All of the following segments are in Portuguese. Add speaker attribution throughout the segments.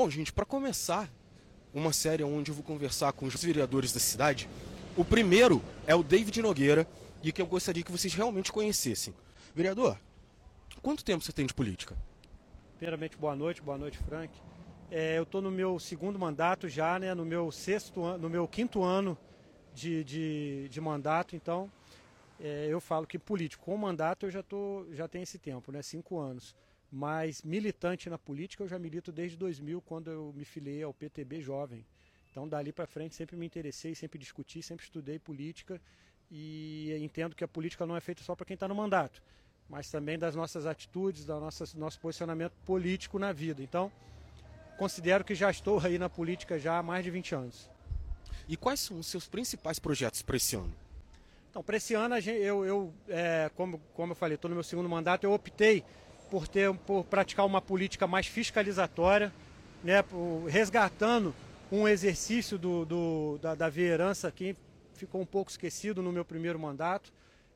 Speaker 1: Bom, gente, para começar uma série onde eu vou conversar com os vereadores da cidade, o primeiro é o David Nogueira e que eu gostaria que vocês realmente conhecessem. Vereador, quanto tempo você tem de política?
Speaker 2: Primeiramente, boa noite, boa noite, Frank. É, eu estou no meu segundo mandato já, né, no meu sexto ano, no meu quinto ano de, de, de mandato, então é, eu falo que político com mandato eu já, tô, já tenho esse tempo, né, cinco anos. Mas militante na política eu já milito desde 2000, quando eu me filiei ao PTB Jovem. Então, dali para frente, sempre me interessei, sempre discuti, sempre estudei política e entendo que a política não é feita só para quem está no mandato, mas também das nossas atitudes, do nosso, nosso posicionamento político na vida. Então, considero que já estou aí na política já há mais de 20 anos.
Speaker 1: E quais são os seus principais projetos para esse ano?
Speaker 2: Então, para esse ano, eu, eu é, como, como eu falei, estou no meu segundo mandato, eu optei por, ter, por praticar uma política mais fiscalizatória, né, resgatando um exercício do, do da, da veerança que ficou um pouco esquecido no meu primeiro mandato,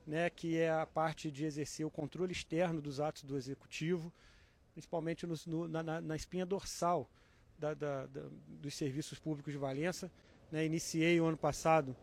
Speaker 2: né, que é a parte de exercer o controle externo dos atos do executivo, principalmente no, no, na, na, espinha dorsal da, da, da, dos serviços públicos de Valença. Né, iniciei o ano passado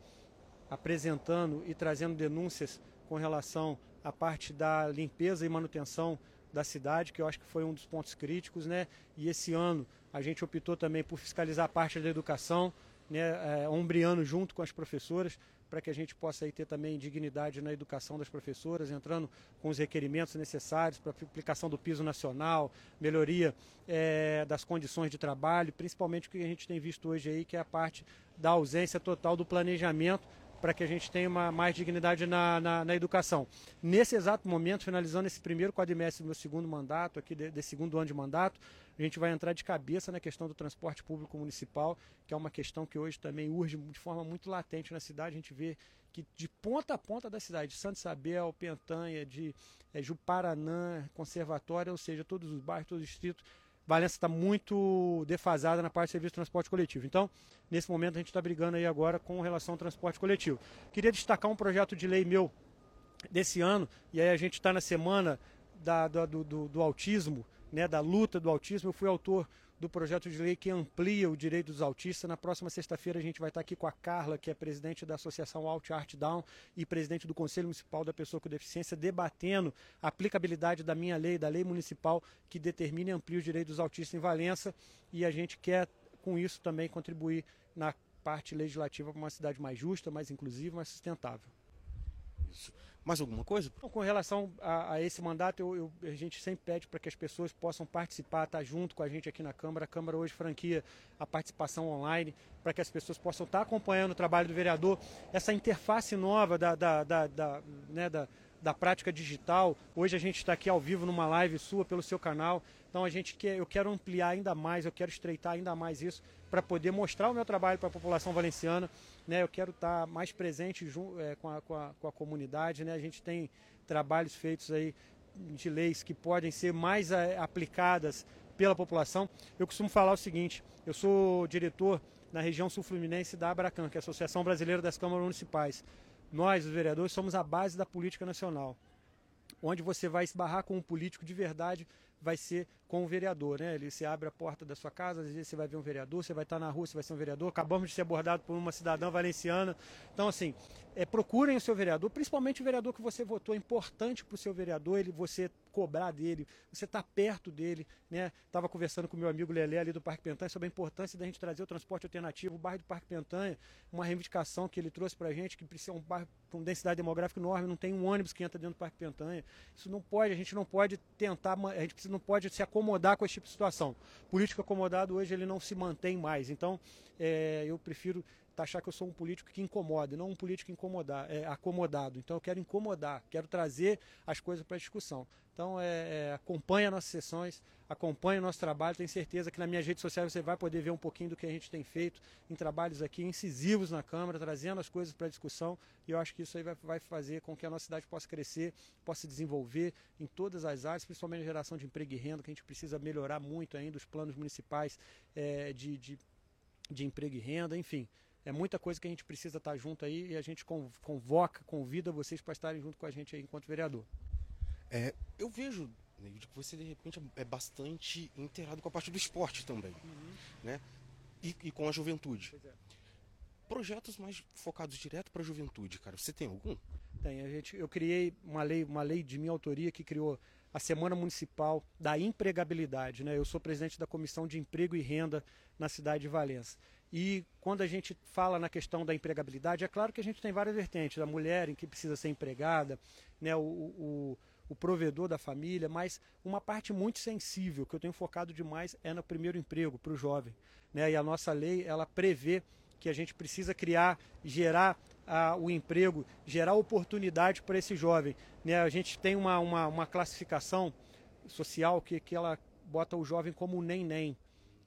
Speaker 2: apresentando e trazendo denúncias com relação à parte da limpeza e manutenção da cidade, que eu acho que foi um dos pontos críticos, né? E esse ano a gente optou também por fiscalizar a parte da educação, né, é, ombreando junto com as professoras, para que a gente possa aí ter também dignidade na educação das professoras, entrando com os requerimentos necessários para aplicação do piso nacional, melhoria é, das condições de trabalho, principalmente o que a gente tem visto hoje aí, que é a parte da ausência total do planejamento para que a gente tenha uma, mais dignidade na, na, na, educação. Nesse exato momento, finalizando esse primeiro quadrimestre do meu segundo mandato, aqui de, de, segundo ano de mandato, a gente vai entrar de cabeça na questão do transporte público municipal, que é uma questão que hoje também urge de forma muito latente na cidade. A gente vê que de ponta a ponta da cidade, de Santa Isabel, Pentanha, de é, Juparanã, Conservatória, ou seja, todos os bairros, todos os distritos, Valença está muito defasada na parte de serviço de transporte coletivo. Então, nesse momento, a gente está brigando aí agora com relação ao transporte coletivo. Queria destacar um projeto de lei meu desse ano, e aí a gente está na semana da, do, do, do, autismo, né, da luta do autismo. Eu fui autor do projeto de lei que amplia o direito dos autistas. Na próxima sexta-feira a gente vai estar aqui com a Carla, que é presidente da Associação Alt Art Down e presidente do Conselho Municipal da Pessoa com Deficiência, debatendo a aplicabilidade da minha lei, da lei municipal que determina e amplia os direitos dos autistas em Valença. E a gente quer, com isso, também contribuir na parte legislativa para uma cidade mais justa, mais inclusiva, mais sustentável.
Speaker 1: Isso. Mais alguma coisa?
Speaker 2: Com relação a, a esse mandato, eu, eu, a gente sempre pede para que as pessoas possam participar, estar tá junto com a gente aqui na Câmara. A Câmara hoje franquia a participação online, para que as pessoas possam estar tá acompanhando o trabalho do vereador. Essa interface nova da, da, da, da, né, da prática digital. Hoje a gente está aqui ao vivo numa live sua pelo seu canal. Então a gente quer, eu quero ampliar ainda mais, eu quero estreitar ainda mais isso para poder mostrar o meu trabalho para a população valenciana. Né? Eu quero estar tá mais presente junto, é, com, a, com, a, com a comunidade. Né? A gente tem trabalhos feitos aí de leis que podem ser mais a, é, aplicadas pela população. Eu costumo falar o seguinte: eu sou diretor na região sul-fluminense da Abracan, que é a Associação Brasileira das Câmaras Municipais. Nós, os vereadores, somos a base da política nacional. Onde você vai esbarrar com um político de verdade vai ser com o vereador, né? Ele, você abre a porta da sua casa, às vezes você vai ver um vereador, você vai estar na rua, você vai ser um vereador. Acabamos de ser abordados por uma cidadã valenciana. Então, assim, é, procurem o seu vereador, principalmente o vereador que você votou. É importante para o seu vereador ele, você cobrar dele, você está perto dele. Né? Estava conversando com meu amigo Lelé ali do Parque Pentanha sobre a importância da gente trazer o transporte alternativo. O bairro do Parque Pentanha, uma reivindicação que ele trouxe para a gente, que precisa um bairro com densidade demográfica enorme, não tem um ônibus que entra dentro do Parque Pentanha. Isso não pode, a gente não pode tentar, a gente não pode se acomodar com esse tipo de situação. Político acomodado hoje ele não se mantém mais. Então, é, eu prefiro achar que eu sou um político que incomoda, não um político incomodar, é, acomodado. Então eu quero incomodar, quero trazer as coisas para discussão. Então é, é, acompanhe as nossas sessões, acompanhe o nosso trabalho. Tenho certeza que nas minhas redes sociais você vai poder ver um pouquinho do que a gente tem feito em trabalhos aqui incisivos na Câmara, trazendo as coisas para discussão. E eu acho que isso aí vai, vai fazer com que a nossa cidade possa crescer, possa se desenvolver em todas as áreas, principalmente a geração de emprego e renda, que a gente precisa melhorar muito ainda os planos municipais é, de, de, de emprego e renda, enfim é muita coisa que a gente precisa estar junto aí e a gente convoca, convida vocês para estarem junto com a gente aí enquanto vereador.
Speaker 1: É, eu vejo né? de que você de repente é bastante inteirado com a parte do esporte também, uhum. né? E, e, com a juventude. É. Projetos mais focados direto para a juventude, cara. Você tem algum?
Speaker 2: Tem. A gente, eu criei uma lei, uma lei de minha autoria que criou a Semana Municipal da Empregabilidade. Né? Eu sou presidente da Comissão de Emprego e Renda na cidade de Valença. E quando a gente fala na questão da empregabilidade, é claro que a gente tem várias vertentes, a mulher em que precisa ser empregada, né, o, o, o provedor da família, mas uma parte muito sensível que eu tenho focado demais é no primeiro emprego para o jovem. Né? E a nossa lei ela prevê que a gente precisa criar, gerar ah, o emprego, gerar oportunidade para esse jovem. Né? A gente tem uma, uma, uma classificação social que, que ela bota o jovem como nem-nem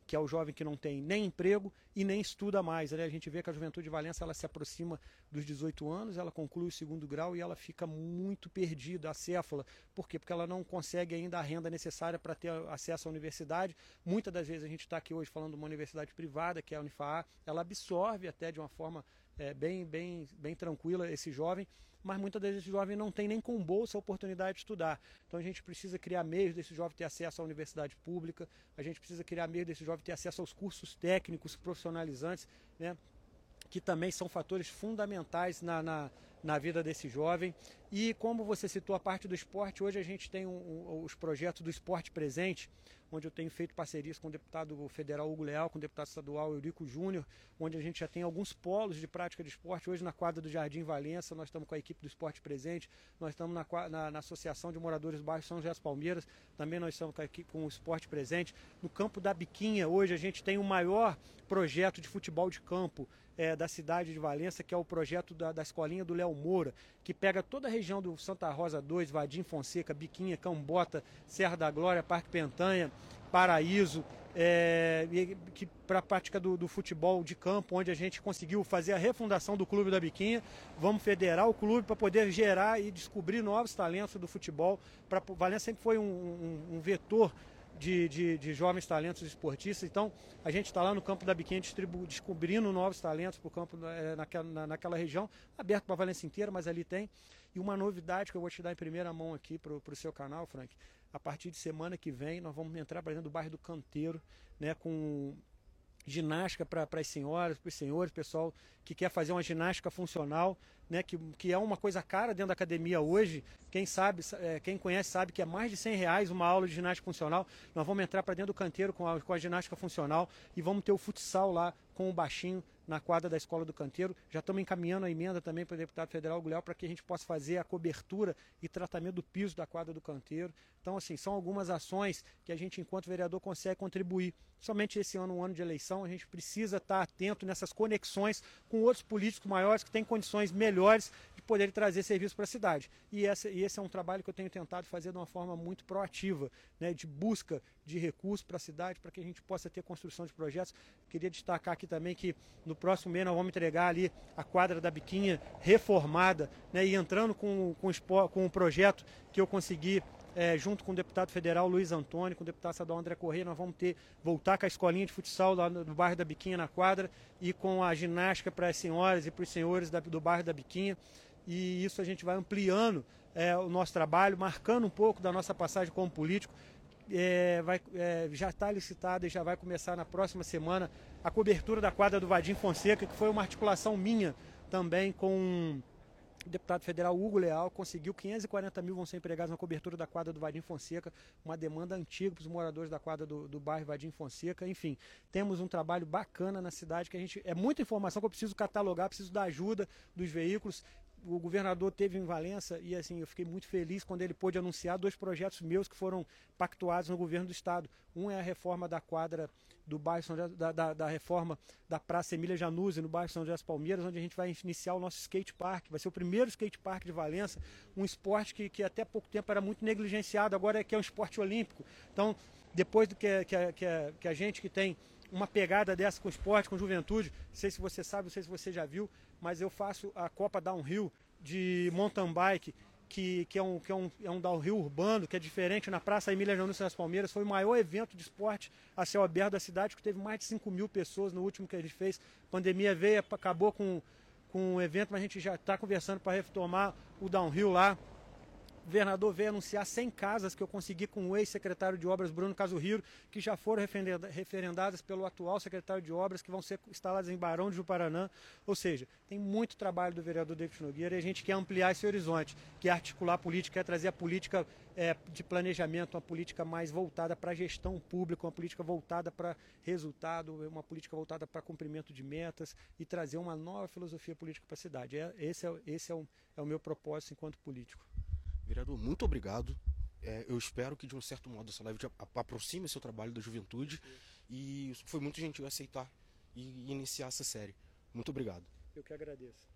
Speaker 2: que é o jovem que não tem nem emprego e nem estuda mais. Né? A gente vê que a juventude de Valença ela se aproxima dos 18 anos, ela conclui o segundo grau e ela fica muito perdida, acéfala. Por quê? Porque ela não consegue ainda a renda necessária para ter acesso à universidade. Muitas das vezes a gente está aqui hoje falando de uma universidade privada, que é a Unifaa, ela absorve até de uma forma é, bem, bem, bem tranquila esse jovem, mas muitas vezes esse jovem não tem nem com bolsa a oportunidade de estudar. Então a gente precisa criar meios desse jovem ter acesso à universidade pública, a gente precisa criar meios desse jovem ter acesso aos cursos técnicos profissionalizantes, né? que também são fatores fundamentais na, na, na, vida desse jovem. E como você citou a parte do esporte, hoje a gente tem um, um, os projetos do esporte presente, onde eu tenho feito parcerias com o deputado federal Hugo Leal, com o deputado estadual Eurico Júnior, onde a gente já tem alguns polos de prática de esporte. Hoje na quadra do Jardim Valença, nós estamos com a equipe do esporte presente, nós estamos na, na, na Associação de Moradores do Bairro São José das Palmeiras, também nós estamos com, a equipe, com o esporte presente. No campo da Biquinha, hoje a gente tem o maior projeto de futebol de campo é, da cidade de Valença, que é o projeto da, da escolinha do Léo Moura, que pega toda a região do Santa Rosa 2, Vadim Fonseca, Biquinha, Cambota, Serra da Glória, Parque Pentanha, Paraíso, é, que para a prática do, do, futebol de campo, onde a gente conseguiu fazer a refundação do Clube da Biquinha. Vamos federar o clube para poder gerar e descobrir novos talentos do futebol. Pra, Valença sempre foi um, um, um vetor de, de, de, jovens talentos esportistas. Então, a gente está lá no campo da Biquinha descobrindo novos talentos para o campo é, naquela, na, naquela região, aberto para a Valência inteira, mas ali tem. E uma novidade que eu vou te dar em primeira mão aqui para o seu canal, Frank. A partir de semana que vem, nós vamos entrar para dentro do bairro do Canteiro, né, com ginástica para as senhoras, para os senhores, pessoal que quer fazer uma ginástica funcional, né, que, que é uma coisa cara dentro da academia hoje. Quem sabe, é, quem conhece sabe que é mais de 100 reais uma aula de ginástica funcional. Nós vamos entrar para dentro do canteiro com a, com a ginástica funcional e vamos ter o futsal lá com o baixinho na quadra da Escola do Canteiro. Já estamos encaminhando a emenda também para o deputado federal Guilherme para que a gente possa fazer a cobertura e tratamento do piso da quadra do Canteiro. Então, assim, são algumas ações que a gente, enquanto vereador, consegue contribuir. Somente esse ano, um ano de eleição, a gente precisa estar atento nessas conexões com outros políticos maiores que têm condições melhores de poderem trazer serviço para a cidade. E, e esse é um trabalho que eu tenho tentado fazer de uma forma muito proativa, né, de busca de recursos para a cidade, para que a gente possa ter construção de projetos. Queria destacar aqui também que no próximo mês nós vamos entregar ali a quadra da Biquinha reformada né, e entrando com, com, com projeto que eu consegui é, junto com o deputado federal Luiz Antônio, com o deputado estadual André Corrêa, nós vamos ter voltar com a escolinha de futsal lá no, no bairro da Biquinha na quadra e com a ginástica para as senhoras e para os senhores da, do bairro da Biquinha. E isso a gente vai ampliando é, o nosso trabalho, marcando um pouco da nossa passagem como político é, vai, é, já está licitada e já vai começar na próxima semana a cobertura da quadra do Vadim Fonseca, que foi uma articulação minha também com o deputado federal Hugo Leal, conseguiu 540 mil vão ser empregados na cobertura da quadra do Vadim Fonseca, uma demanda antiga para os moradores da quadra do, do bairro Vadim Fonseca. Enfim, temos um trabalho bacana na cidade que a gente. É muita informação que eu preciso catalogar, preciso da ajuda dos veículos o governador teve em Valença e assim eu fiquei muito feliz quando ele pôde anunciar dois projetos meus que foram pactuados no governo do estado. Um é a reforma da quadra do bairro São José, da, da, da, reforma da Praça Emília Januzzi no bairro São José das Palmeiras, onde a gente vai iniciar o nosso skate park. Vai ser o primeiro skate park de Valença, um esporte que, que até pouco tempo era muito negligenciado, agora é que é um esporte olímpico. Então, depois do que, que, que, que a gente que tem uma pegada dessa com esporte, com juventude. Não sei se você sabe, não sei se você já viu, mas eu faço a Copa Downhill de mountain bike, que, que, é, um, que é, um, é um downhill urbano, que é diferente na Praça Emília Janúcio das Palmeiras. Foi o maior evento de esporte a céu aberto da cidade, que teve mais de 5 mil pessoas no último que a gente fez. A pandemia veio, acabou com, com o evento, mas a gente já está conversando para retomar o downhill lá governador veio anunciar 100 casas que eu consegui com o ex-secretário de Obras Bruno Casurriro, que já foram referendadas pelo atual secretário de Obras, que vão ser instaladas em Barão de Juparanã. Ou seja, tem muito trabalho do vereador David Nogueira e a gente quer ampliar esse horizonte, quer articular a política, quer trazer a política é, de planejamento, uma política mais voltada para a gestão pública, uma política voltada para resultado, uma política voltada para cumprimento de metas e trazer uma nova filosofia política para a cidade. É, esse é, esse é, o, é o meu propósito enquanto político.
Speaker 1: Vereador, muito obrigado. É, eu espero que, de um certo modo, essa live aproxime seu trabalho da juventude. E foi muito gentil aceitar e iniciar essa série. Muito obrigado.
Speaker 2: Eu que agradeço.